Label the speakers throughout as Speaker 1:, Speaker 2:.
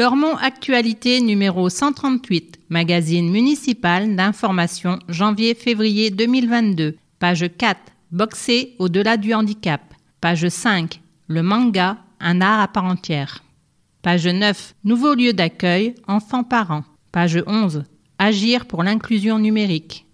Speaker 1: Lormont Actualité numéro 138, magazine municipal d'information janvier-février 2022. Page 4, boxer au-delà du handicap. Page 5, le manga, un art à part entière. Page 9, nouveau lieu d'accueil, enfants-parents. Page 11, agir pour l'inclusion numérique.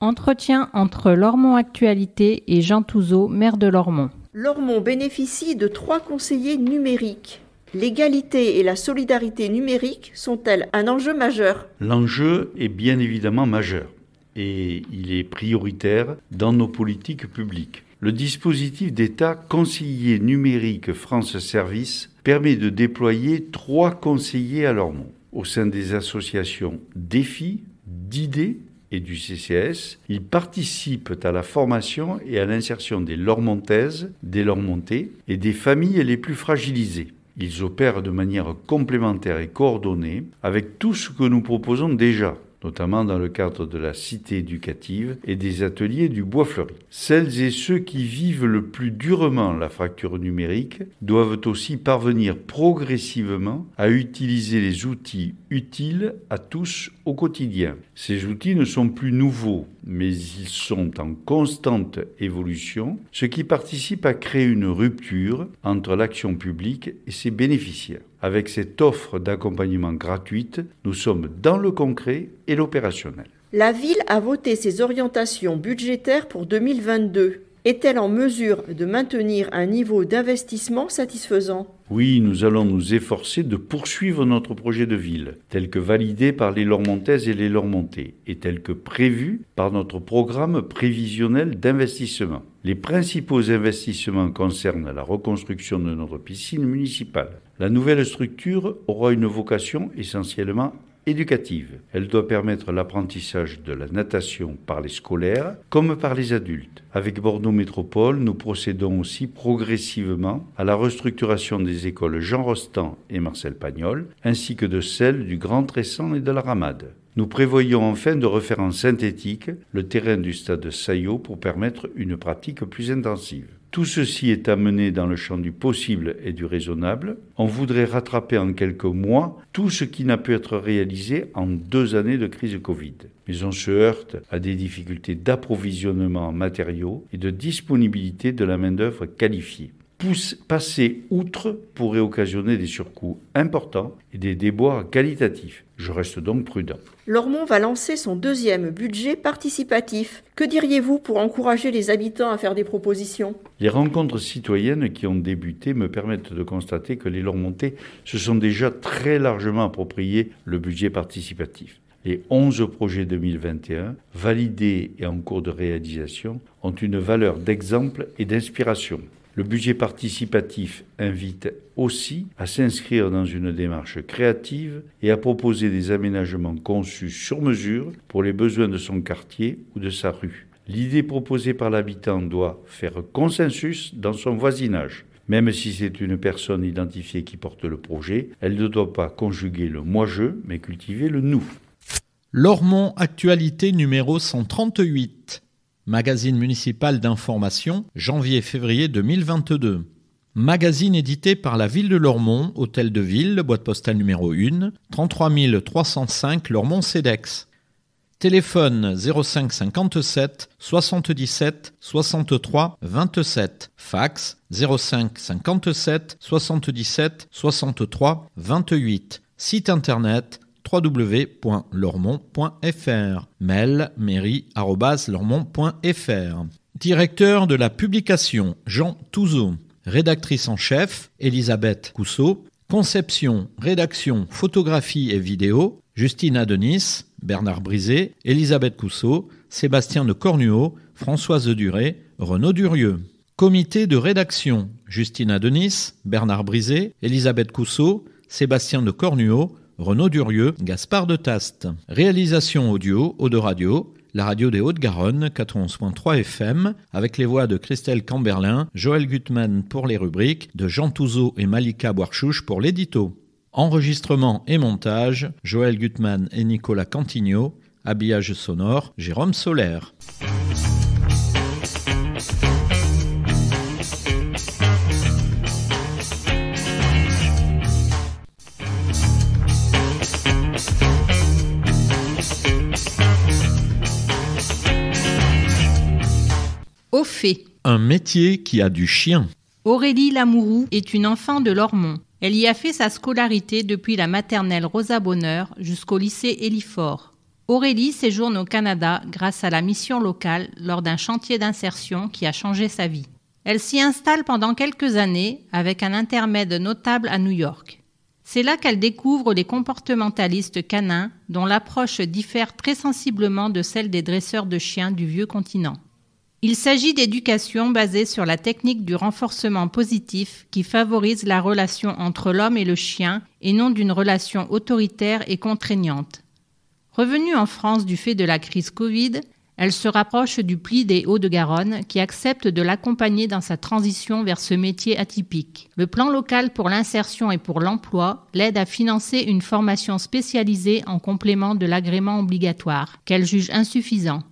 Speaker 1: Entretien entre Lormont Actualité et Jean Touzeau, maire de Lormont.
Speaker 2: Lormont bénéficie de trois conseillers numériques. L'égalité et la solidarité numérique sont-elles un enjeu majeur?
Speaker 3: L'enjeu est bien évidemment majeur et il est prioritaire dans nos politiques publiques. Le dispositif d'État conseiller numérique France Service permet de déployer trois conseillers à Lormont au sein des associations Défi, d'idées et du CCS. Ils participent à la formation et à l'insertion des Lormontaises, des Lormontais et des familles les plus fragilisées. Ils opèrent de manière complémentaire et coordonnée avec tout ce que nous proposons déjà notamment dans le cadre de la cité éducative et des ateliers du bois fleuri. Celles et ceux qui vivent le plus durement la fracture numérique doivent aussi parvenir progressivement à utiliser les outils utiles à tous au quotidien. Ces outils ne sont plus nouveaux, mais ils sont en constante évolution, ce qui participe à créer une rupture entre l'action publique et ses bénéficiaires. Avec cette offre d'accompagnement gratuite, nous sommes dans le concret et l'opérationnel.
Speaker 2: La ville a voté ses orientations budgétaires pour 2022. Est-elle en mesure de maintenir un niveau d'investissement satisfaisant?
Speaker 3: Oui, nous allons nous efforcer de poursuivre notre projet de ville, tel que validé par les Lormontaises et les Lormontais, et tel que prévu par notre programme prévisionnel d'investissement. Les principaux investissements concernent la reconstruction de notre piscine municipale. La nouvelle structure aura une vocation essentiellement éducative. Elle doit permettre l'apprentissage de la natation par les scolaires comme par les adultes. Avec Bordeaux Métropole, nous procédons aussi progressivement à la restructuration des écoles Jean Rostand et Marcel Pagnol, ainsi que de celles du Grand Tressan et de la Ramade. Nous prévoyons enfin de refaire en synthétique le terrain du stade Saillot pour permettre une pratique plus intensive. Tout ceci est amené dans le champ du possible et du raisonnable. On voudrait rattraper en quelques mois tout ce qui n'a pu être réalisé en deux années de crise Covid. Mais on se heurte à des difficultés d'approvisionnement en matériaux et de disponibilité de la main-d'œuvre qualifiée passer outre pourrait occasionner des surcoûts importants et des déboires qualitatifs. Je reste donc prudent.
Speaker 2: Lormont va lancer son deuxième budget participatif. Que diriez-vous pour encourager les habitants à faire des propositions?
Speaker 3: Les rencontres citoyennes qui ont débuté me permettent de constater que les Lormontais se sont déjà très largement appropriés le budget participatif. Les 11 projets 2021, validés et en cours de réalisation, ont une valeur d'exemple et d'inspiration. Le budget participatif invite aussi à s'inscrire dans une démarche créative et à proposer des aménagements conçus sur mesure pour les besoins de son quartier ou de sa rue. L'idée proposée par l'habitant doit faire consensus dans son voisinage. Même si c'est une personne identifiée qui porte le projet, elle ne doit pas conjuguer le moi-je, mais cultiver le nous.
Speaker 4: Lormont Actualité numéro 138 magazine municipal d'information, janvier-février 2022. Magazine édité par la ville de Lormont, hôtel de ville, boîte postale numéro 1, 33 305 Lormont-Cedex. Téléphone 05 57 77 63 27. Fax 05 57 77 63 28. Site internet www.lormont.fr. Mail mairie.lormont.fr. Directeur de la publication Jean Touzeau. Rédactrice en chef Elisabeth Cousseau. Conception, rédaction, photographie et vidéo Justine Adenis, Bernard Brisé, Elisabeth Cousseau, Sébastien de Cornuau, Françoise Duré, Renaud Durieux. Comité de rédaction Justine Adenis, Bernard Brisé, Elisabeth Cousseau, Sébastien de Cornuau, Renaud Durieux, Gaspard de Taste. Réalisation audio, Eau Radio, la radio des Hauts-de-Garonne, 91.3 FM, avec les voix de Christelle Camberlin, Joël Gutmann pour les rubriques, de Jean Touzeau et Malika Boirchouche pour l'édito. Enregistrement et montage, Joël Gutmann et Nicolas Cantigno. Habillage sonore, Jérôme Solaire.
Speaker 1: Fait.
Speaker 4: Un métier qui a du chien.
Speaker 1: Aurélie Lamourou est une enfant de Lormont. Elle y a fait sa scolarité depuis la maternelle Rosa Bonheur jusqu'au lycée Elifort. Aurélie séjourne au Canada grâce à la mission locale lors d'un chantier d'insertion qui a changé sa vie. Elle s'y installe pendant quelques années avec un intermède notable à New York. C'est là qu'elle découvre les comportementalistes canins dont l'approche diffère très sensiblement de celle des dresseurs de chiens du vieux continent. Il s'agit d'éducation basée sur la technique du renforcement positif qui favorise la relation entre l'homme et le chien et non d'une relation autoritaire et contraignante. Revenue en France du fait de la crise Covid, elle se rapproche du pli des Hauts-de-Garonne qui accepte de l'accompagner dans sa transition vers ce métier atypique. Le plan local pour l'insertion et pour l'emploi l'aide à financer une formation spécialisée en complément de l'agrément obligatoire, qu'elle juge insuffisant.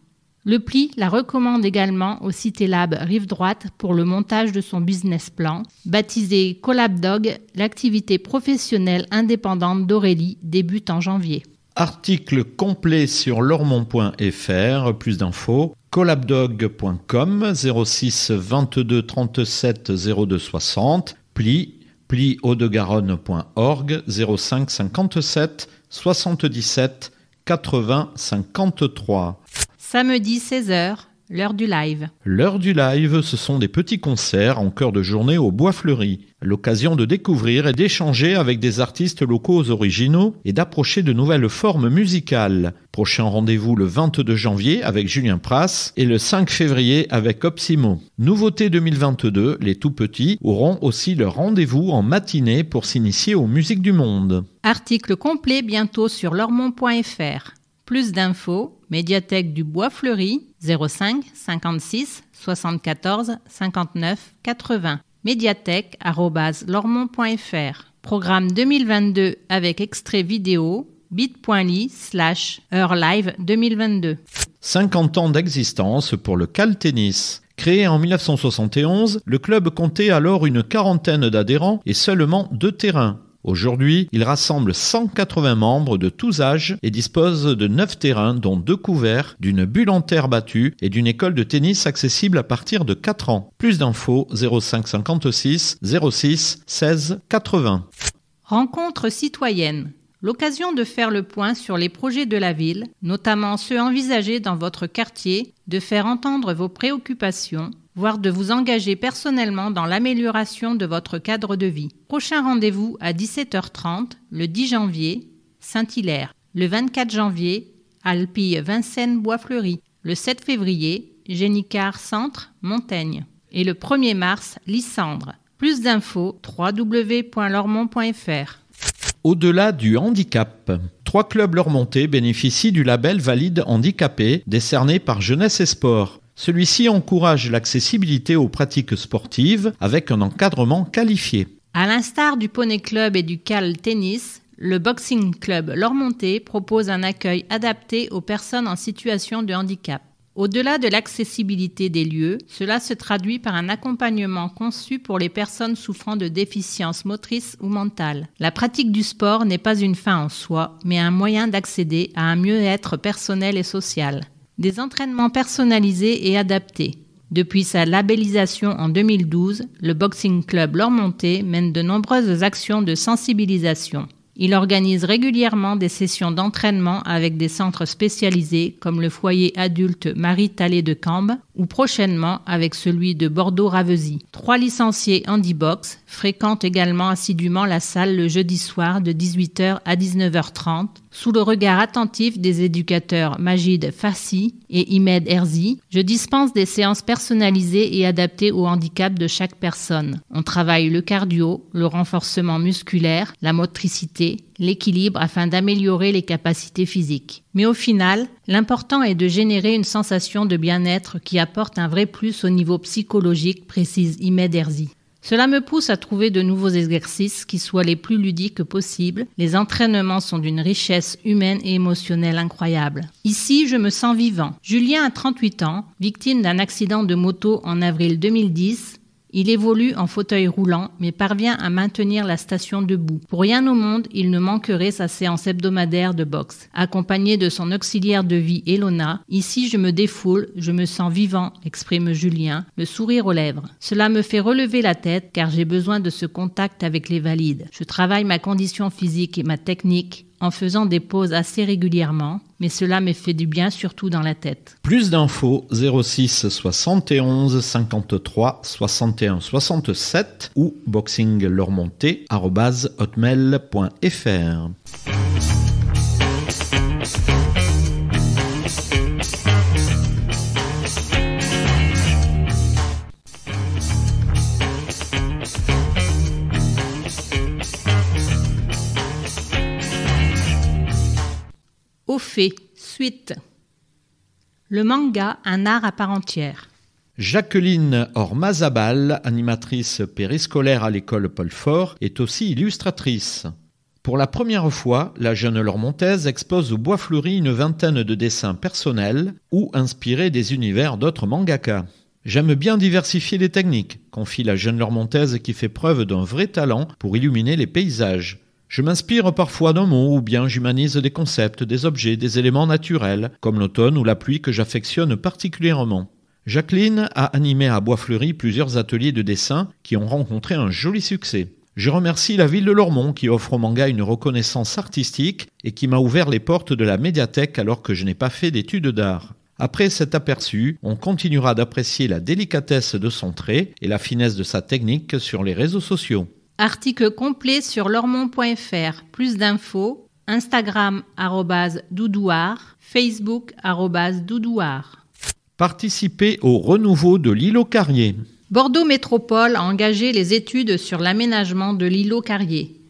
Speaker 1: Le pli la recommande également au Cité Lab Rive Droite pour le montage de son business plan, baptisé CollabDog, l'activité professionnelle indépendante d'Aurélie débute en janvier.
Speaker 4: Article complet sur lormont.fr, plus d'infos collabdog.com 06 22 37 02 60 pli pli garonneorg 05 57 77 80 53
Speaker 1: Samedi 16h, l'heure du live.
Speaker 4: L'heure du live, ce sont des petits concerts en cœur de journée au Bois Fleuri. L'occasion de découvrir et d'échanger avec des artistes locaux originaux et d'approcher de nouvelles formes musicales. Prochain rendez-vous le 22 janvier avec Julien Pras et le 5 février avec Opsimo. Nouveauté 2022, les tout petits auront aussi leur rendez-vous en matinée pour s'initier aux musiques du monde.
Speaker 1: Article complet bientôt sur lormont.fr. Plus d'infos, médiathèque du Bois Fleuri 05 56 74 59 80. médiathèque.lormont.fr. Programme 2022 avec extrait vidéo bit.ly slash heure live 2022.
Speaker 4: 50 ans d'existence pour le Cal Tennis. Créé en 1971, le club comptait alors une quarantaine d'adhérents et seulement deux terrains. Aujourd'hui, il rassemble 180 membres de tous âges et dispose de 9 terrains dont deux couverts, d'une bulle en terre battue et d'une école de tennis accessible à partir de 4 ans. Plus d'infos 05 56 06 16 80.
Speaker 1: Rencontre citoyenne. L'occasion de faire le point sur les projets de la ville, notamment ceux envisagés dans votre quartier, de faire entendre vos préoccupations, voire de vous engager personnellement dans l'amélioration de votre cadre de vie. Prochain rendez-vous à 17h30 le 10 janvier, Saint-Hilaire. Le 24 janvier, Alpille Vincennes Bois-Fleury. Le 7 février, Génicard Centre, Montaigne. Et le 1er mars, Lysandre. Plus d'infos, www.lormont.fr.
Speaker 4: Au-delà du handicap, trois clubs lormontais bénéficient du label Valide Handicapé décerné par Jeunesse et Sport. Celui-ci encourage l'accessibilité aux pratiques sportives avec un encadrement qualifié.
Speaker 1: À l'instar du Poney Club et du Cal Tennis, le Boxing Club Lormonté propose un accueil adapté aux personnes en situation de handicap. Au-delà de l'accessibilité des lieux, cela se traduit par un accompagnement conçu pour les personnes souffrant de déficiences motrices ou mentales. La pratique du sport n'est pas une fin en soi, mais un moyen d'accéder à un mieux-être personnel et social. Des entraînements personnalisés et adaptés. Depuis sa labellisation en 2012, le Boxing Club Lormonté mène de nombreuses actions de sensibilisation. Il organise régulièrement des sessions d'entraînement avec des centres spécialisés comme le foyer adulte Marie Talé de Cambes ou prochainement avec celui de Bordeaux-Ravesy. Trois licenciés handibox fréquentent également assidûment la salle le jeudi soir de 18h à 19h30 sous le regard attentif des éducateurs Majid Fassi et Imed Erzi. Je dispense des séances personnalisées et adaptées au handicap de chaque personne. On travaille le cardio, le renforcement musculaire, la motricité, l'équilibre afin d'améliorer les capacités physiques. Mais au final, l'important est de générer une sensation de bien-être qui apporte un vrai plus au niveau psychologique, précise Imed Erzi. Cela me pousse à trouver de nouveaux exercices qui soient les plus ludiques possibles. Les entraînements sont d'une richesse humaine et émotionnelle incroyable. Ici, je me sens vivant. Julien a 38 ans, victime d'un accident de moto en avril 2010, il évolue en fauteuil roulant, mais parvient à maintenir la station debout. Pour rien au monde, il ne manquerait sa séance hebdomadaire de boxe. Accompagné de son auxiliaire de vie Elona, ici je me défoule, je me sens vivant, exprime Julien, le sourire aux lèvres. Cela me fait relever la tête car j'ai besoin de ce contact avec les valides. Je travaille ma condition physique et ma technique en faisant des pauses assez régulièrement, mais cela me fait du bien surtout dans la tête.
Speaker 4: Plus d'infos 06 71 53 61 67 ou boxingleurmonté@hotmail.fr.
Speaker 1: Suite. Le manga, un art à part entière.
Speaker 4: Jacqueline Ormazabal, animatrice périscolaire à l'école Paul Fort, est aussi illustratrice. Pour la première fois, la jeune Lormontaise expose au Bois Fleuri une vingtaine de dessins personnels ou inspirés des univers d'autres mangaka. J'aime bien diversifier les techniques, confie la jeune Lormontaise qui fait preuve d'un vrai talent pour illuminer les paysages. Je m'inspire parfois d'un mot ou bien j'humanise des concepts, des objets, des éléments naturels, comme l'automne ou la pluie que j'affectionne particulièrement. Jacqueline a animé à Bois-Fleuri plusieurs ateliers de dessin qui ont rencontré un joli succès. Je remercie la ville de Lormont qui offre au manga une reconnaissance artistique et qui m'a ouvert les portes de la médiathèque alors que je n'ai pas fait d'études d'art. Après cet aperçu, on continuera d'apprécier la délicatesse de son trait et la finesse de sa technique sur les réseaux sociaux.
Speaker 1: Article complet sur lormont.fr. Plus d'infos. Instagram doudouard, Facebook doudouard.
Speaker 4: Participez au renouveau de l'îlot Carrier.
Speaker 1: Bordeaux Métropole a engagé les études sur l'aménagement de l'îlot Carrier,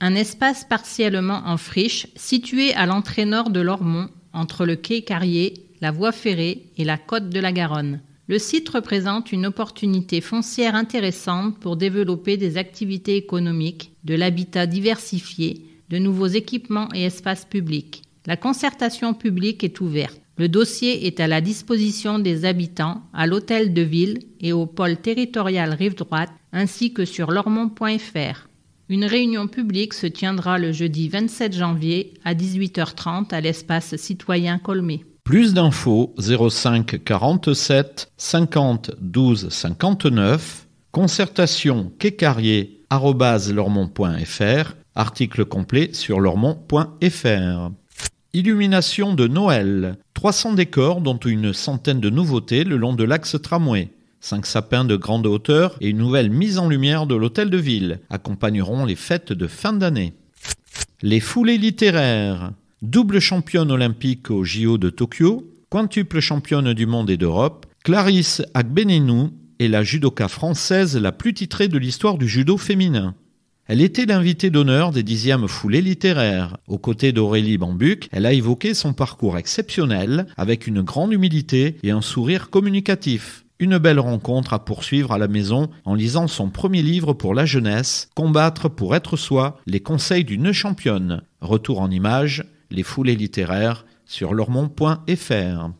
Speaker 1: un espace partiellement en friche situé à l'entrée nord de Lormont, entre le quai Carrier, la voie ferrée et la côte de la Garonne. Le site représente une opportunité foncière intéressante pour développer des activités économiques, de l'habitat diversifié, de nouveaux équipements et espaces publics. La concertation publique est ouverte. Le dossier est à la disposition des habitants à l'hôtel de ville et au pôle territorial Rive Droite ainsi que sur lormont.fr. Une réunion publique se tiendra le jeudi 27 janvier à 18h30 à l'espace citoyen Colmé.
Speaker 4: Plus d'infos 05 47 50 12 59. Concertation quécarrier.fr. Article complet sur lormont.fr. Illumination de Noël. 300 décors dont une centaine de nouveautés le long de l'axe tramway. Cinq sapins de grande hauteur et une nouvelle mise en lumière de l'hôtel de ville accompagneront les fêtes de fin d'année. Les foulées littéraires. Double championne olympique au JO de Tokyo, quintuple championne du monde et d'Europe, Clarisse Agbenenou est la judoka française la plus titrée de l'histoire du judo féminin. Elle était l'invitée d'honneur des dixièmes foulées littéraires. Aux côtés d'Aurélie Bambuc, elle a évoqué son parcours exceptionnel avec une grande humilité et un sourire communicatif. Une belle rencontre à poursuivre à la maison en lisant son premier livre pour la jeunesse, Combattre pour être soi, les conseils d'une championne. Retour en images, les foulées littéraires sur lormont.fr.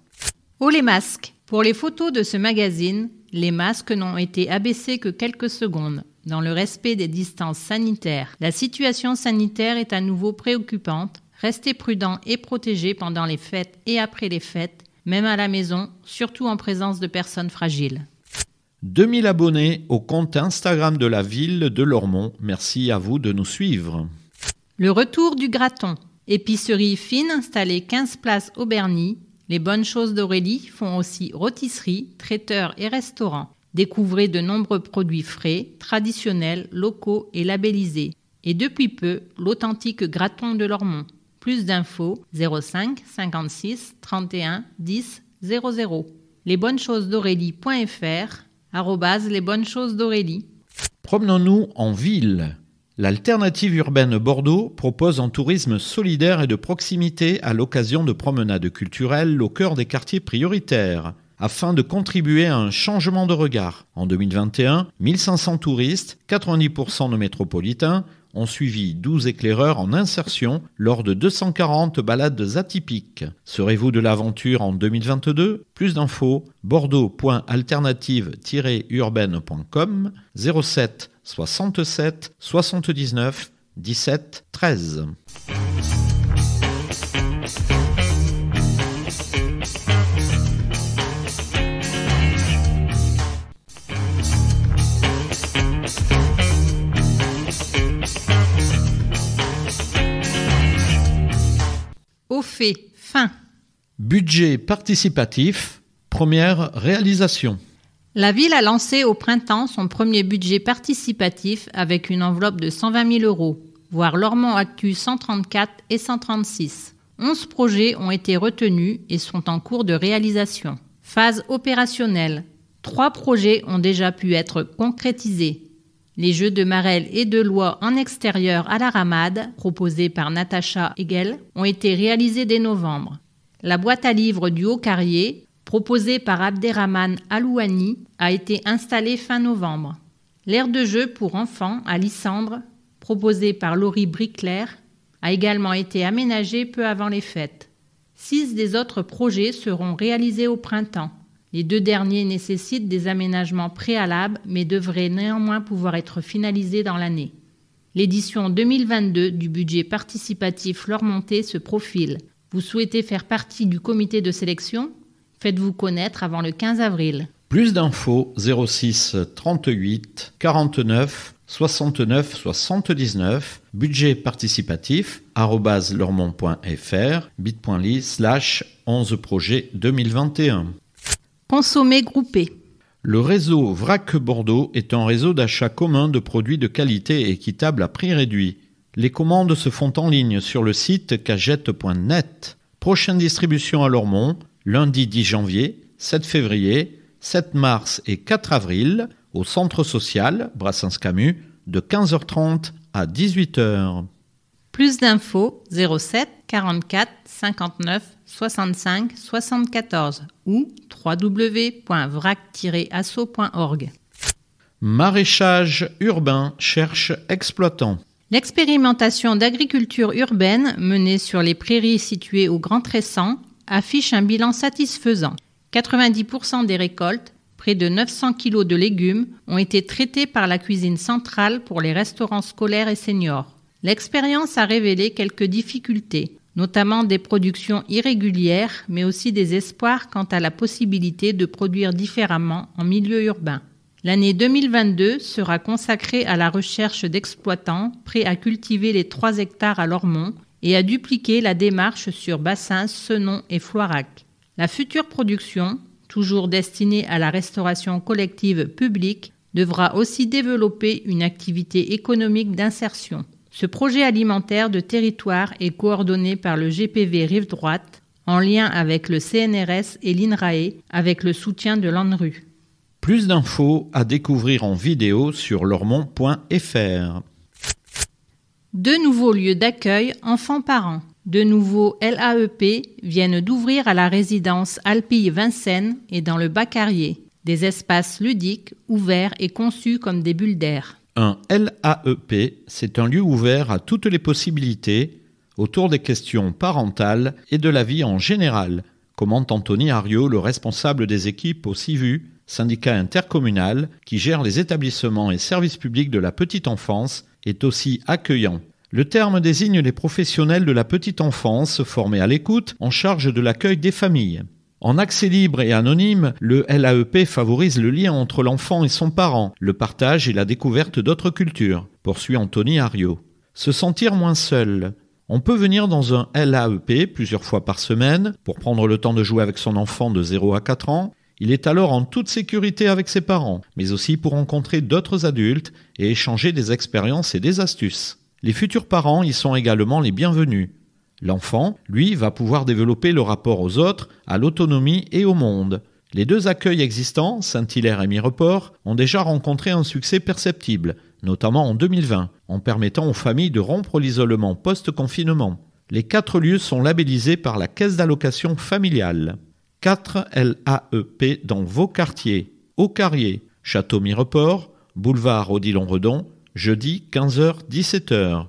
Speaker 1: Oh les masques Pour les photos de ce magazine, les masques n'ont été abaissés que quelques secondes, dans le respect des distances sanitaires. La situation sanitaire est à nouveau préoccupante. Restez prudents et protégés pendant les fêtes et après les fêtes, même à la maison, surtout en présence de personnes fragiles.
Speaker 4: 2000 abonnés au compte Instagram de la ville de Lormont. Merci à vous de nous suivre.
Speaker 1: Le retour du graton. Épicerie fine installée 15 places Auberny. Les bonnes choses d'Aurélie font aussi rôtisserie, traiteur et restaurant. Découvrez de nombreux produits frais, traditionnels, locaux et labellisés. Et depuis peu, l'authentique graton de Lormont. Plus d'infos 05 56 31 10 00. Lesbonneschosesd'Aurélie.fr arrobase les bonnes choses d'Aurélie.
Speaker 4: Promenons-nous en ville. L'alternative urbaine Bordeaux propose un tourisme solidaire et de proximité à l'occasion de promenades culturelles au cœur des quartiers prioritaires afin de contribuer à un changement de regard. En 2021, 1500 touristes, 90% de métropolitains, ont suivi 12 éclaireurs en insertion lors de 240 balades atypiques. Serez-vous de l'aventure en 2022 Plus d'infos bordeaux.alternative-urbaine.com 07 67 79 17 13.
Speaker 1: Au fait, fin.
Speaker 4: Budget participatif, première réalisation.
Speaker 1: La ville a lancé au printemps son premier budget participatif avec une enveloppe de 120 000 euros, voire Lormont Actu 134 et 136. 11 projets ont été retenus et sont en cours de réalisation. Phase opérationnelle. Trois projets ont déjà pu être concrétisés. Les jeux de Marelle et de Loi en extérieur à la ramade, proposés par Natacha Hegel, ont été réalisés dès novembre. La boîte à livres du Haut-Carrier, proposé par Abderrahman Alouani, a été installé fin novembre. L'aire de jeu pour enfants à Lissandre, proposé par Laurie Bricler, a également été aménagé peu avant les fêtes. Six des autres projets seront réalisés au printemps. Les deux derniers nécessitent des aménagements préalables mais devraient néanmoins pouvoir être finalisés dans l'année. L'édition 2022 du budget participatif Lormonté se profile. Vous souhaitez faire partie du comité de sélection? Faites-vous connaître avant le 15 avril.
Speaker 4: Plus d'infos 06 38 49 69 79 budget participatif lormont.fr bit.ly slash 11 projet 2021
Speaker 1: Consommer groupé.
Speaker 4: Le réseau VRAC Bordeaux est un réseau d'achat commun de produits de qualité et équitable à prix réduit. Les commandes se font en ligne sur le site cagette.net. Prochaine distribution à Lormont, lundi 10 janvier, 7 février, 7 mars et 4 avril au centre social Brassens Camus de 15h30 à 18h.
Speaker 1: Plus d'infos 07 44 59 65 74 ou www.vrac-asso.org.
Speaker 4: Maraîchage urbain cherche exploitant.
Speaker 1: L'expérimentation d'agriculture urbaine menée sur les prairies situées au Grand Tressan affiche un bilan satisfaisant. 90% des récoltes, près de 900 kg de légumes, ont été traités par la cuisine centrale pour les restaurants scolaires et seniors. L'expérience a révélé quelques difficultés, notamment des productions irrégulières, mais aussi des espoirs quant à la possibilité de produire différemment en milieu urbain. L'année 2022 sera consacrée à la recherche d'exploitants prêts à cultiver les 3 hectares à Lormont et à dupliquer la démarche sur Bassins, Senon et Floirac. La future production, toujours destinée à la restauration collective publique, devra aussi développer une activité économique d'insertion. Ce projet alimentaire de territoire est coordonné par le GPV Rive Droite en lien avec le CNRS et l'INRAE avec le soutien de l'ANRU.
Speaker 4: Plus d'infos à découvrir en vidéo sur lormont.fr.
Speaker 1: Deux nouveaux lieux d'accueil enfants-parents. De nouveaux LAEP viennent d'ouvrir à la résidence Alpille Vincennes et dans le Bas-Carrier. Des espaces ludiques, ouverts et conçus comme des bulles d'air.
Speaker 4: Un LAEP, c'est un lieu ouvert à toutes les possibilités autour des questions parentales et de la vie en général, commente Anthony Ariot, le responsable des équipes au CIVU, syndicat intercommunal qui gère les établissements et services publics de la petite enfance est aussi accueillant. Le terme désigne les professionnels de la petite enfance formés à l'écoute en charge de l'accueil des familles. En accès libre et anonyme, le LAEP favorise le lien entre l'enfant et son parent, le partage et la découverte d'autres cultures, poursuit Anthony Ariot. Se sentir moins seul. On peut venir dans un LAEP plusieurs fois par semaine pour prendre le temps de jouer avec son enfant de 0 à 4 ans il est alors en toute sécurité avec ses parents, mais aussi pour rencontrer d'autres adultes et échanger des expériences et des astuces. Les futurs parents y sont également les bienvenus. L'enfant, lui, va pouvoir développer le rapport aux autres, à l'autonomie et au monde. Les deux accueils existants, Saint-Hilaire et Mireport, ont déjà rencontré un succès perceptible, notamment en 2020, en permettant aux familles de rompre l'isolement post-confinement. Les quatre lieux sont labellisés par la Caisse d'allocation familiale. 4 LAEP dans vos quartiers. Au Carrier, Château Mireport, boulevard Odilon-Redon, jeudi 15h-17h.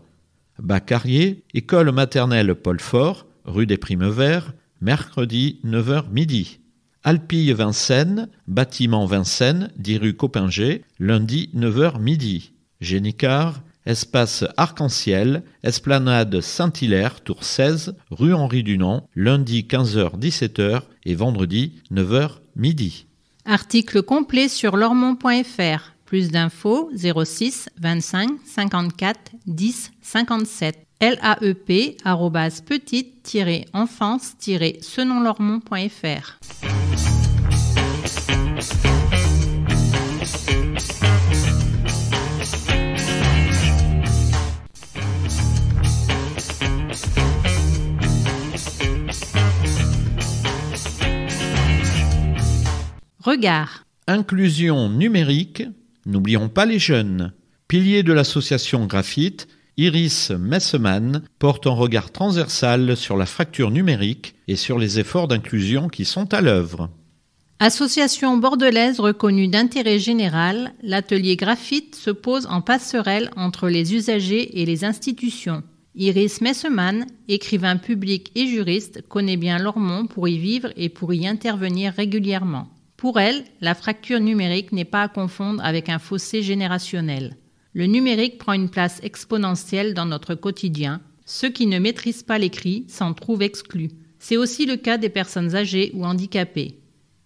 Speaker 4: Bas Carrier, école maternelle Paul Fort, rue des Primes-Verts, mercredi 9h midi. Alpille Vincennes, bâtiment Vincennes, 10 rue Copinger, lundi 9h midi. Génicard, espace Arc-en-Ciel, esplanade Saint-Hilaire, tour 16, rue Henri Dunant, lundi 15h-17h et vendredi 9h midi.
Speaker 1: Article complet sur lormont.fr. Plus d'infos 06 25 54 10 57. LAEP petite-enfance-senonlormont.fr. Regard.
Speaker 4: Inclusion numérique, n'oublions pas les jeunes. Pilier de l'association Graphite, Iris Messeman porte un regard transversal sur la fracture numérique et sur les efforts d'inclusion qui sont à l'œuvre.
Speaker 1: Association bordelaise reconnue d'intérêt général, l'atelier graphite se pose en passerelle entre les usagers et les institutions. Iris Messeman, écrivain public et juriste, connaît bien Lormont pour y vivre et pour y intervenir régulièrement. Pour elle, la fracture numérique n'est pas à confondre avec un fossé générationnel. Le numérique prend une place exponentielle dans notre quotidien. Ceux qui ne maîtrisent pas l'écrit s'en trouvent exclus. C'est aussi le cas des personnes âgées ou handicapées.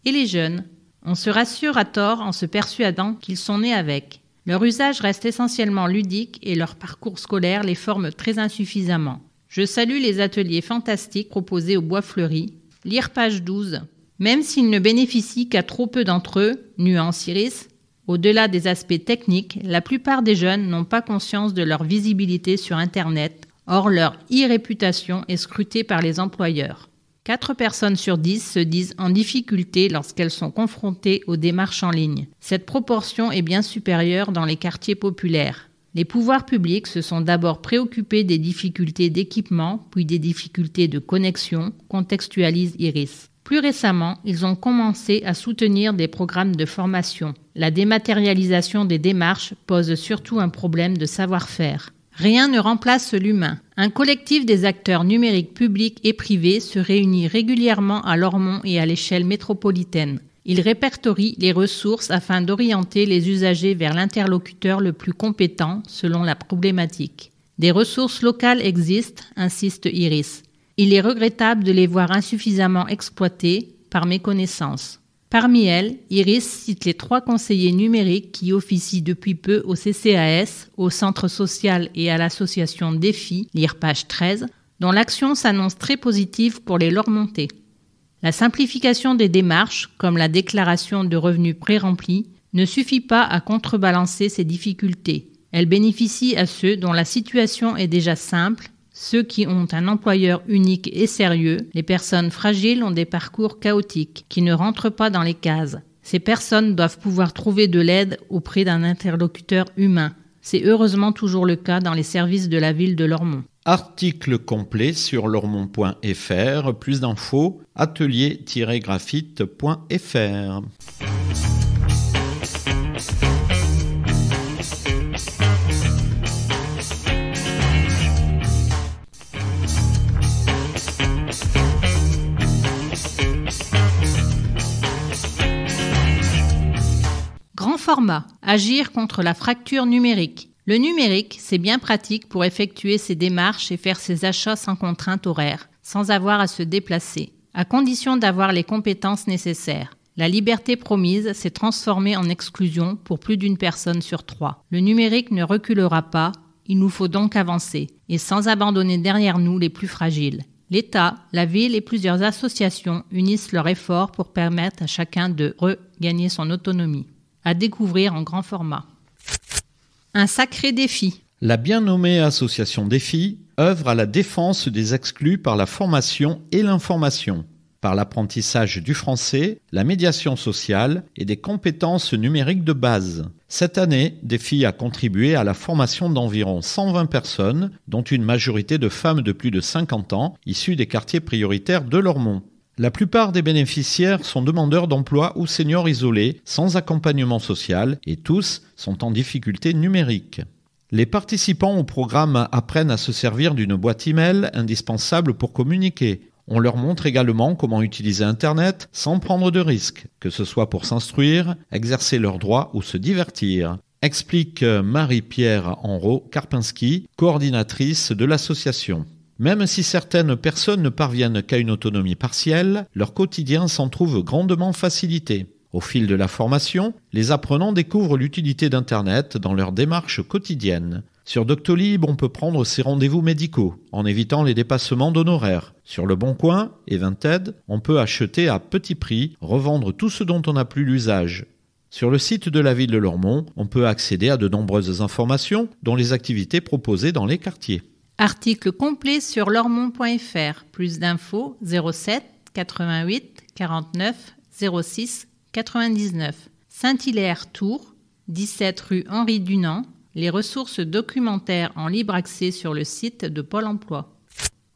Speaker 1: Et les jeunes? On se rassure à tort en se persuadant qu'ils sont nés avec. Leur usage reste essentiellement ludique et leur parcours scolaire les forme très insuffisamment. Je salue les ateliers fantastiques proposés au Bois Fleuri. Lire page 12. Même s'ils ne bénéficient qu'à trop peu d'entre eux, nuance Iris, au-delà des aspects techniques, la plupart des jeunes n'ont pas conscience de leur visibilité sur Internet, or leur e-réputation est scrutée par les employeurs. 4 personnes sur 10 se disent en difficulté lorsqu'elles sont confrontées aux démarches en ligne. Cette proportion est bien supérieure dans les quartiers populaires. Les pouvoirs publics se sont d'abord préoccupés des difficultés d'équipement, puis des difficultés de connexion, contextualise Iris. Plus récemment, ils ont commencé à soutenir des programmes de formation. La dématérialisation des démarches pose surtout un problème de savoir-faire. Rien ne remplace l'humain. Un collectif des acteurs numériques publics et privés se réunit régulièrement à Lormont et à l'échelle métropolitaine. Il répertorie les ressources afin d'orienter les usagers vers l'interlocuteur le plus compétent selon la problématique. Des ressources locales existent, insiste Iris. Il est regrettable de les voir insuffisamment exploitées par méconnaissance. Parmi elles, Iris cite les trois conseillers numériques qui officient depuis peu au CCAS, au Centre social et à l'association Défi, lire page 13, dont l'action s'annonce très positive pour les Lormontais. La simplification des démarches, comme la déclaration de revenus pré-remplis, ne suffit pas à contrebalancer ces difficultés. Elle bénéficie à ceux dont la situation est déjà simple ceux qui ont un employeur unique et sérieux, les personnes fragiles ont des parcours chaotiques, qui ne rentrent pas dans les cases. Ces personnes doivent pouvoir trouver de l'aide auprès d'un interlocuteur humain. C'est heureusement toujours le cas dans les services de la ville de Lormont.
Speaker 4: Article complet sur lormont.fr, plus d'infos, atelier-graphite.fr.
Speaker 1: format, agir contre la fracture numérique. Le numérique, c'est bien pratique pour effectuer ses démarches et faire ses achats sans contrainte horaire, sans avoir à se déplacer, à condition d'avoir les compétences nécessaires. La liberté promise s'est transformée en exclusion pour plus d'une personne sur trois. Le numérique ne reculera pas, il nous faut donc avancer, et sans abandonner derrière nous les plus fragiles. L'État, la ville et plusieurs associations unissent leurs efforts pour permettre à chacun de regagner son autonomie à découvrir en grand format. Un sacré défi.
Speaker 4: La bien nommée Association Défi œuvre à la défense des exclus par la formation et l'information. par l'apprentissage du français, la médiation sociale et des compétences numériques de base. Cette année, Défi a contribué à la formation d'environ 120 personnes, dont une majorité de femmes de plus de 50 ans, issues des quartiers prioritaires de Lormont. La plupart des bénéficiaires sont demandeurs d'emploi ou seniors isolés, sans accompagnement social, et tous sont en difficulté numérique. Les participants au programme apprennent à se servir d'une boîte email indispensable pour communiquer. On leur montre également comment utiliser Internet sans prendre de risques, que ce soit pour s'instruire, exercer leurs droits ou se divertir. Explique Marie-Pierre Enro Karpinski, coordinatrice de l'association. Même si certaines personnes ne parviennent qu'à une autonomie partielle, leur quotidien s'en trouve grandement facilité. Au fil de la formation, les apprenants découvrent l'utilité d'Internet dans leur démarche quotidienne. Sur Doctolib, on peut prendre ses rendez-vous médicaux en évitant les dépassements d'honoraires. Sur Le Bon Coin et Vinted, on peut acheter à petit prix, revendre tout ce dont on n'a plus l'usage. Sur le site de la ville de Lormont, on peut accéder à de nombreuses informations, dont les activités proposées dans les quartiers.
Speaker 1: Article complet sur lormont.fr. Plus d'infos 07 88 49 06 99. Saint-Hilaire Tours, 17 rue Henri Dunant. Les ressources documentaires en libre accès sur le site de Pôle emploi.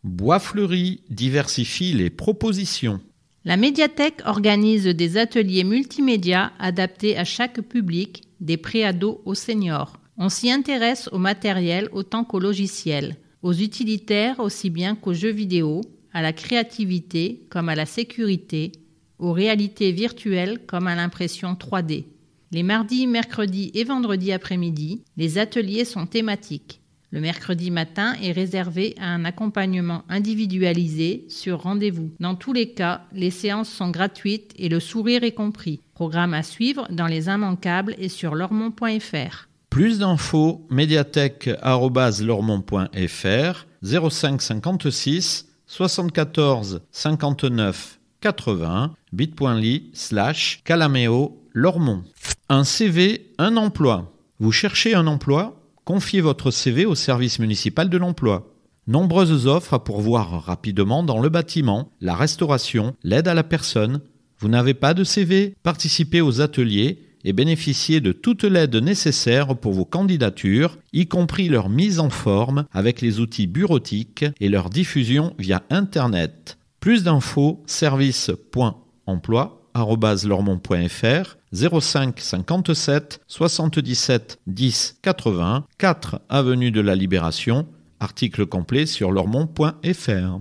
Speaker 4: Bois Fleuri diversifie les propositions.
Speaker 1: La médiathèque organise des ateliers multimédia adaptés à chaque public, des préados aux seniors. On s'y intéresse au matériel autant qu'au logiciel aux utilitaires aussi bien qu'aux jeux vidéo, à la créativité comme à la sécurité, aux réalités virtuelles comme à l'impression 3D. Les mardis, mercredis et vendredis après-midi, les ateliers sont thématiques. Le mercredi matin est réservé à un accompagnement individualisé sur rendez-vous. Dans tous les cas, les séances sont gratuites et le sourire est compris. Programme à suivre dans les immanquables et sur lormont.fr.
Speaker 4: Plus d'infos, médiathèque.lormont.fr 05 56 74 59 80 bit.ly slash calameo lormont. Un CV, un emploi. Vous cherchez un emploi? Confiez votre CV au service municipal de l'emploi. Nombreuses offres à pourvoir rapidement dans le bâtiment, la restauration, l'aide à la personne. Vous n'avez pas de CV Participez aux ateliers et bénéficier de toute l'aide nécessaire pour vos candidatures, y compris leur mise en forme avec les outils bureautiques et leur diffusion via Internet. Plus d'infos, service.emploi.lormont.fr 05 57 77 10 80 4 avenue de la Libération, article complet sur lormont.fr.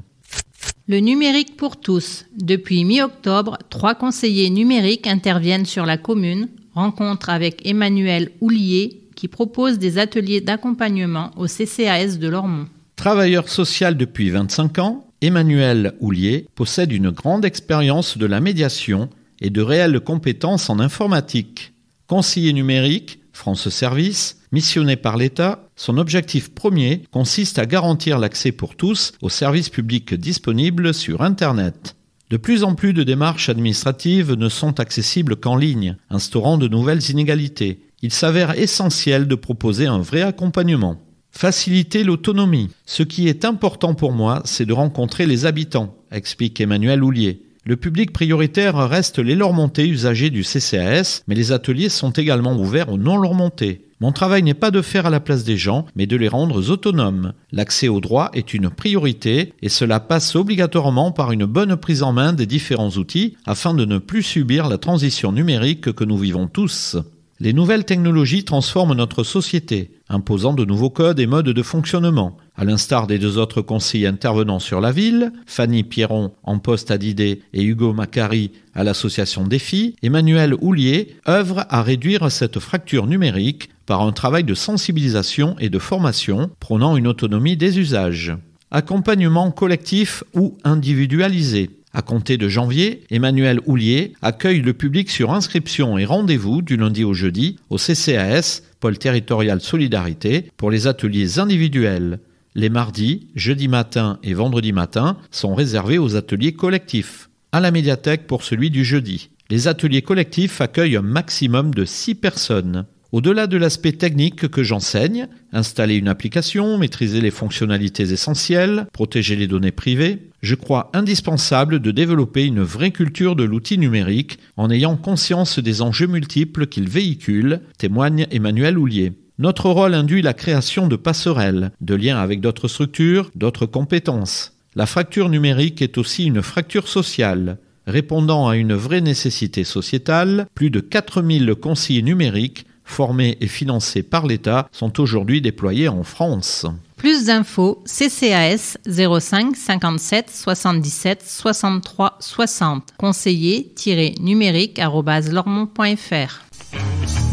Speaker 1: Le numérique pour tous. Depuis mi-octobre, trois conseillers numériques interviennent sur la commune rencontre avec Emmanuel Houlier qui propose des ateliers d'accompagnement au CCAS de Lormont.
Speaker 4: Travailleur social depuis 25 ans, Emmanuel Houlier possède une grande expérience de la médiation et de réelles compétences en informatique. Conseiller numérique, France Service, missionné par l'État, son objectif premier consiste à garantir l'accès pour tous aux services publics disponibles sur Internet. De plus en plus de démarches administratives ne sont accessibles qu'en ligne, instaurant de nouvelles inégalités. Il s'avère essentiel de proposer un vrai accompagnement. Faciliter l'autonomie. Ce qui est important pour moi, c'est de rencontrer les habitants, explique Emmanuel Houlier. Le public prioritaire reste les Lormontais usagers du CCAS, mais les ateliers sont également ouverts aux non-Lormontais. Mon travail n'est pas de faire à la place des gens, mais de les rendre autonomes. L'accès aux droits est une priorité et cela passe obligatoirement par une bonne prise en main des différents outils afin de ne plus subir la transition numérique que nous vivons tous. Les nouvelles technologies transforment notre société, imposant de nouveaux codes et modes de fonctionnement. À l'instar des deux autres conseillers intervenants sur la ville, Fanny Pierron en poste à Didet et Hugo Macari à l'association Défi, Emmanuel Houlier œuvre à réduire cette fracture numérique par un travail de sensibilisation et de formation prônant une autonomie des usages. Accompagnement collectif ou individualisé. À compter de janvier, Emmanuel Houlier accueille le public sur inscription et rendez-vous du lundi au jeudi au CCAS, pôle territorial solidarité, pour les ateliers individuels. Les mardis, jeudi matin et vendredi matin sont réservés aux ateliers collectifs. À la médiathèque pour celui du jeudi. Les ateliers collectifs accueillent un maximum de 6 personnes. Au-delà de l'aspect technique que j'enseigne, installer une application, maîtriser les fonctionnalités essentielles, protéger les données privées, je crois indispensable de développer une vraie culture de l'outil numérique en ayant conscience des enjeux multiples qu'il véhicule, témoigne Emmanuel Houlier. Notre rôle induit la création de passerelles, de liens avec d'autres structures, d'autres compétences. La fracture numérique est aussi une fracture sociale. Répondant à une vraie nécessité sociétale, plus de 4000 conseillers numériques formés et financés par l'État sont aujourd'hui déployés en France.
Speaker 1: Plus d'infos, CCAS 05 57 77 63 60, conseiller-numérique.lormont.fr.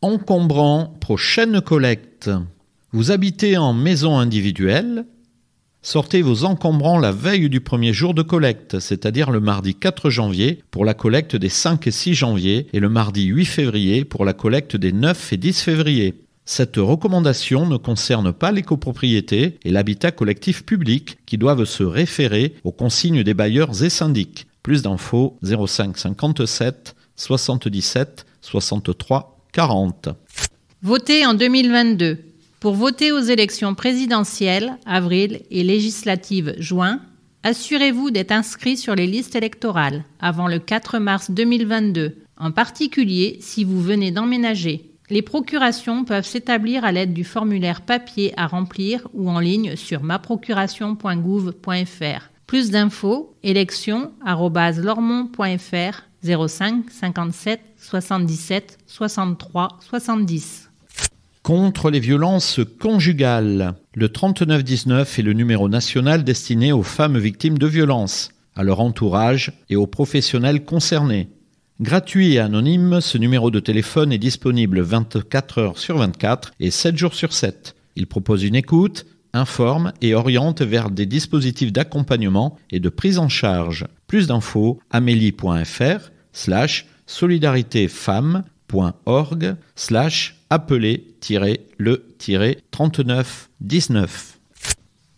Speaker 4: Encombrant prochaine collecte. Vous habitez en maison individuelle Sortez vos encombrants la veille du premier jour de collecte, c'est-à-dire le mardi 4 janvier pour la collecte des 5 et 6 janvier et le mardi 8 février pour la collecte des 9 et 10 février. Cette recommandation ne concerne pas les copropriétés et l'habitat collectif public qui doivent se référer aux consignes des bailleurs et syndics. Plus d'infos 05 57 77 63 40.
Speaker 1: Voter en 2022. Pour voter aux élections présidentielles, avril, et législatives, juin, assurez-vous d'être inscrit sur les listes électorales avant le 4 mars 2022, en particulier si vous venez d'emménager. Les procurations peuvent s'établir à l'aide du formulaire papier à remplir ou en ligne sur maprocuration.gouv.fr. Plus d'infos, élection.lormont.fr 05 57 77 63 70.
Speaker 4: Contre les violences conjugales, le 3919 est le numéro national destiné aux femmes victimes de violences, à leur entourage et aux professionnels concernés. Gratuit et anonyme, ce numéro de téléphone est disponible 24 heures sur 24 et 7 jours sur 7. Il propose une écoute, informe et oriente vers des dispositifs d'accompagnement et de prise en charge. Plus d'infos, amélie.fr slash solidaritéfemmes.org slash appeler-le-3919.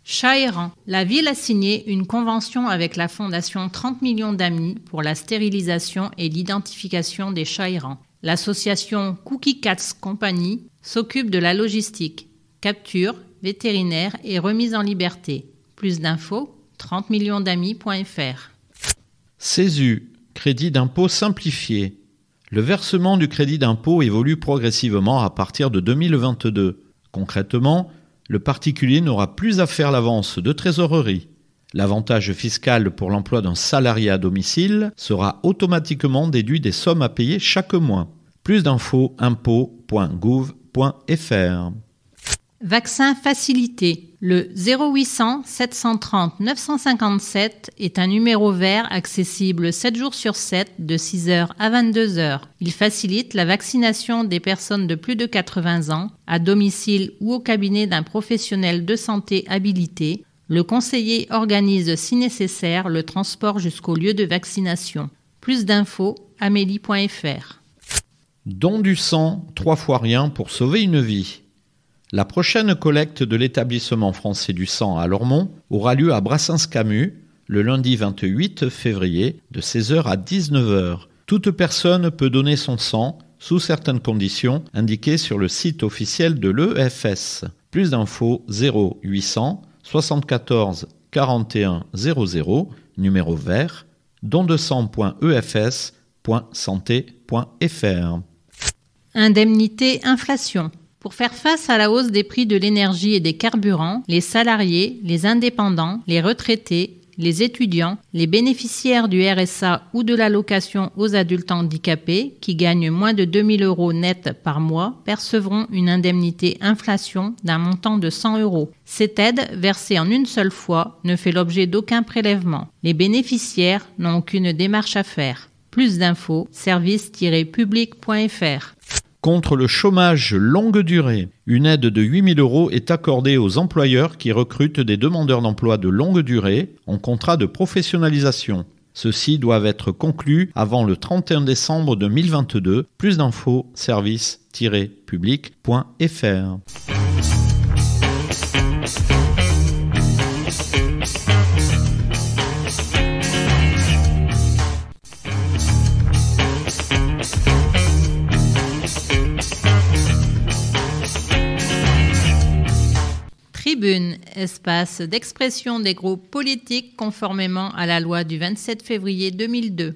Speaker 1: Chairan. La ville a signé une convention avec la fondation 30 millions d'amis pour la stérilisation et l'identification des chats errants. L'association Cookie Cats Company s'occupe de la logistique, capture, vétérinaire et remise en liberté. Plus d'infos 30 millions d'amis.fr.
Speaker 4: CESU, crédit d'impôt simplifié. Le versement du crédit d'impôt évolue progressivement à partir de 2022. Concrètement, le particulier n'aura plus à faire l'avance de trésorerie. L'avantage fiscal pour l'emploi d'un salarié à domicile sera automatiquement déduit des sommes à payer chaque mois. Plus d'infos impôt.gouv.fr.
Speaker 1: Vaccin facilité. Le 0800 730 957 est un numéro vert accessible 7 jours sur 7 de 6h à 22h. Il facilite la vaccination des personnes de plus de 80 ans à domicile ou au cabinet d'un professionnel de santé habilité. Le conseiller organise si nécessaire le transport jusqu'au lieu de vaccination. Plus d'infos amélie.fr.
Speaker 4: Don du sang, trois fois rien pour sauver une vie. La prochaine collecte de l'établissement français du sang à Lormont aura lieu à Brassens-Camus le lundi 28 février de 16h à 19h. Toute personne peut donner son sang sous certaines conditions indiquées sur le site officiel de l'EFS. Plus d'infos 0800 74 41 00 numéro vert don200.efs.santé.fr.
Speaker 1: Indemnité inflation. Pour faire face à la hausse des prix de l'énergie et des carburants, les salariés, les indépendants, les retraités, les étudiants, les bénéficiaires du RSA ou de l'allocation aux adultes handicapés qui gagnent moins de 2000 euros net par mois percevront une indemnité inflation d'un montant de 100 euros. Cette aide, versée en une seule fois, ne fait l'objet d'aucun prélèvement. Les bénéficiaires n'ont aucune démarche à faire. Plus d'infos, service-public.fr
Speaker 4: contre le chômage longue durée. Une aide de 8000 euros est accordée aux employeurs qui recrutent des demandeurs d'emploi de longue durée en contrat de professionnalisation. Ceux-ci doivent être conclus avant le 31 décembre 2022. Plus d'infos, service-public.fr.
Speaker 1: Tribune, espace d'expression des groupes politiques conformément à la loi du 27 février 2002.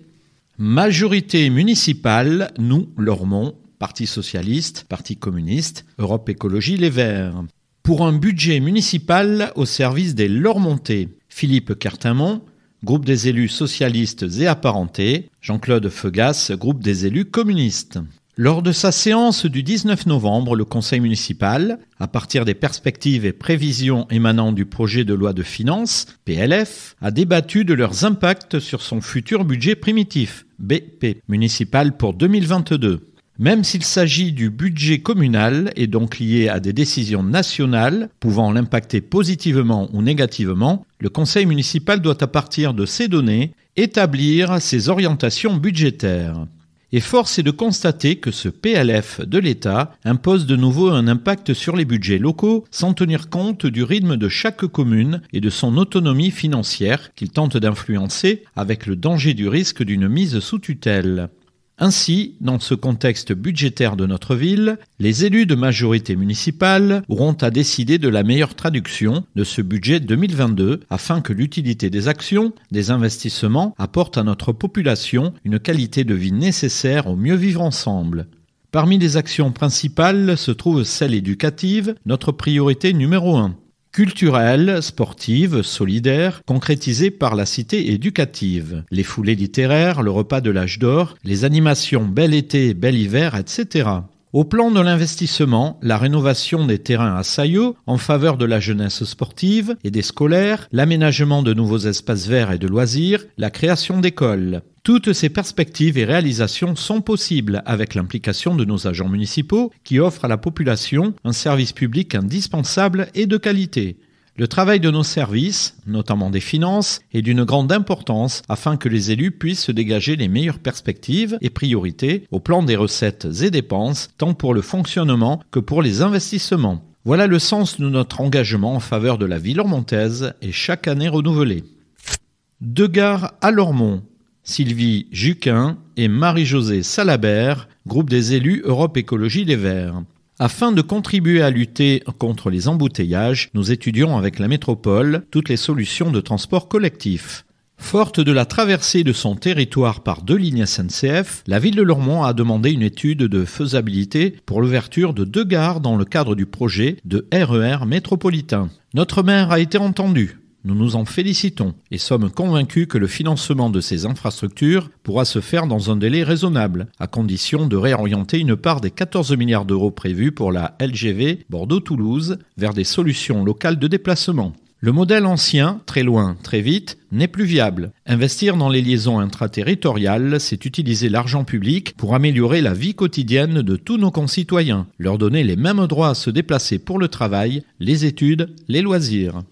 Speaker 4: Majorité municipale, nous, Lormont, Parti socialiste, Parti communiste, Europe Écologie Les Verts. Pour un budget municipal au service des Lormontais, Philippe Cartamont, groupe des élus socialistes et apparentés, Jean-Claude Feugas, groupe des élus communistes. Lors de sa séance du 19 novembre, le Conseil municipal, à partir des perspectives et prévisions émanant du projet de loi de finances, PLF, a débattu de leurs impacts sur son futur budget primitif, BP, municipal pour 2022. Même s'il s'agit du budget communal et donc lié à des décisions nationales pouvant l'impacter positivement ou négativement, le Conseil municipal doit à partir de ces données établir ses orientations budgétaires et force est de constater que ce PLF de l'État impose de nouveau un impact sur les budgets locaux sans tenir compte du rythme de chaque commune et de son autonomie financière qu'il tente d'influencer avec le danger du risque d'une mise sous tutelle. Ainsi, dans ce contexte budgétaire de notre ville, les élus de majorité municipale auront à décider de la meilleure traduction de ce budget 2022 afin que l'utilité des actions, des investissements apporte à notre population une qualité de vie nécessaire au mieux vivre ensemble. Parmi les actions principales se trouve celle éducative, notre priorité numéro 1 culturelle, sportive, solidaire, concrétisée par la cité éducative, les foulées littéraires, le repas de l'âge d'or, les animations bel été, bel hiver, etc. Au plan de l'investissement, la rénovation des terrains à Saillot en faveur de la jeunesse sportive et des scolaires, l'aménagement de nouveaux espaces verts et de loisirs, la création d'écoles. Toutes ces perspectives et réalisations sont possibles avec l'implication de nos agents municipaux qui offrent à la population un service public indispensable et de qualité. Le travail de nos services, notamment des finances, est d'une grande importance afin que les élus puissent dégager les meilleures perspectives et priorités au plan des recettes et dépenses, tant pour le fonctionnement que pour les investissements. Voilà le sens de notre engagement en faveur de la ville ormontaise et chaque année renouvelé. Deux gares à Lormont, Sylvie Juquin et Marie-Josée Salabert, groupe des élus Europe Écologie Les Verts. Afin de contribuer à lutter contre les embouteillages, nous étudions avec la métropole toutes les solutions de transport collectif. Forte de la traversée de son territoire par deux lignes SNCF, la ville de Lormont a demandé une étude de faisabilité pour l'ouverture de deux gares dans le cadre du projet de RER e métropolitain. Notre maire a été entendu. Nous nous en félicitons et sommes convaincus que le financement de ces infrastructures pourra se faire dans un délai raisonnable, à condition de réorienter une part des 14 milliards d'euros prévus pour la LGV Bordeaux-Toulouse vers des solutions locales de déplacement. Le modèle ancien, très loin, très vite, n'est plus viable. Investir dans les liaisons intraterritoriales, c'est utiliser l'argent public pour améliorer la vie quotidienne de tous nos concitoyens, leur donner les mêmes droits à se déplacer pour le travail, les études, les loisirs.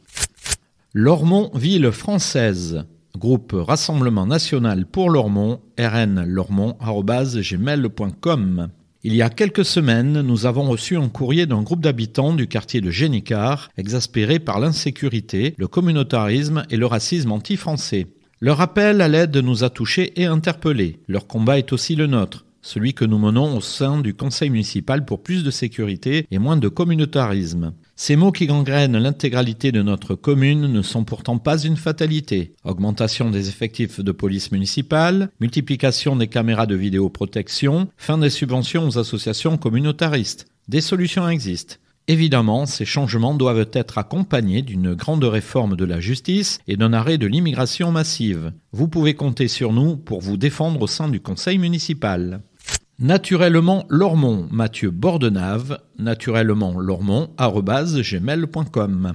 Speaker 4: Lormont Ville Française, groupe Rassemblement National pour Lormont, rnlormont.gmail.com. Il y a quelques semaines, nous avons reçu un courrier d'un groupe d'habitants du quartier de Génicard, exaspérés par l'insécurité, le communautarisme et le racisme anti-français. Leur appel à l'aide nous a touchés et interpellés. Leur combat est aussi le nôtre celui que nous menons au sein du conseil municipal pour plus de sécurité et moins de communautarisme. Ces mots qui gangrènent l'intégralité de notre commune ne sont pourtant pas une fatalité. Augmentation des effectifs de police municipale, multiplication des caméras de vidéoprotection, fin des subventions aux associations communautaristes. Des solutions existent. Évidemment, ces changements doivent être accompagnés d'une grande réforme de la justice et d'un arrêt de l'immigration massive. Vous pouvez compter sur nous pour vous défendre au sein du conseil municipal. Naturellement Lormont, Mathieu Bordenave, naturellement Lormont, gmail.com.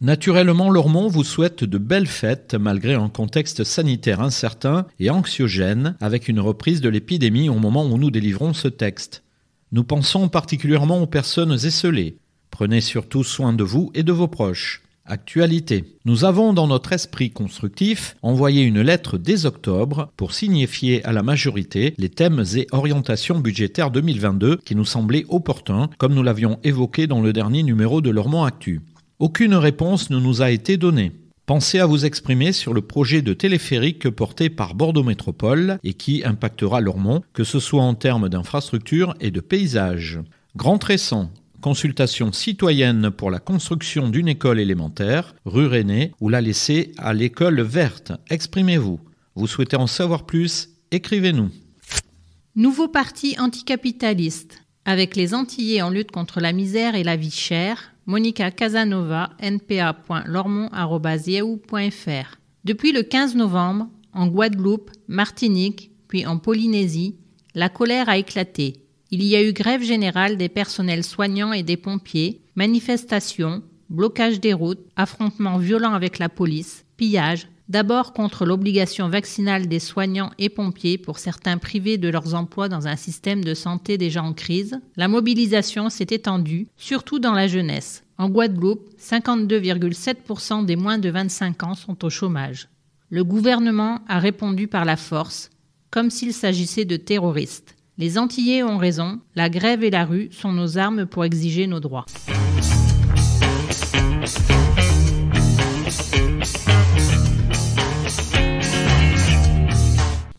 Speaker 4: Naturellement Lormont vous souhaite de belles fêtes malgré un contexte sanitaire incertain et anxiogène avec une reprise de l'épidémie au moment où nous délivrons ce texte. Nous pensons particulièrement aux personnes esselées. Prenez surtout soin de vous et de vos proches. Actualité. Nous avons dans notre esprit constructif envoyé une lettre dès octobre pour signifier à la majorité les thèmes et orientations budgétaires 2022 qui nous semblaient opportuns, comme nous l'avions évoqué dans le dernier numéro de Lormont Actu. Aucune réponse ne nous a été donnée. Pensez à vous exprimer sur le projet de téléphérique porté par Bordeaux Métropole et qui impactera Lormont, que ce soit en termes d'infrastructures et de paysages. Grand Tresson, Consultation citoyenne pour la construction d'une école élémentaire, rue René, ou la laisser à l'école verte. Exprimez-vous. Vous souhaitez en savoir plus? Écrivez-nous.
Speaker 1: Nouveau parti anticapitaliste. Avec les Antillais en lutte contre la misère et la vie chère, Monica Casanova, npa.lormont.fr. Depuis le 15 novembre, en Guadeloupe, Martinique, puis en Polynésie, la colère a éclaté. Il y a eu grève générale des personnels soignants et des pompiers, manifestations, blocage des routes, affrontements violents avec la police, pillages, d'abord contre l'obligation vaccinale des soignants et pompiers pour certains privés de leurs emplois dans un système de santé déjà en crise, la mobilisation s'est étendue, surtout dans la jeunesse. En Guadeloupe, 52,7% des moins de 25 ans sont au chômage. Le gouvernement a répondu par la force, comme s'il s'agissait de terroristes. Les Antillais ont raison, la grève et la rue sont nos armes pour exiger nos droits.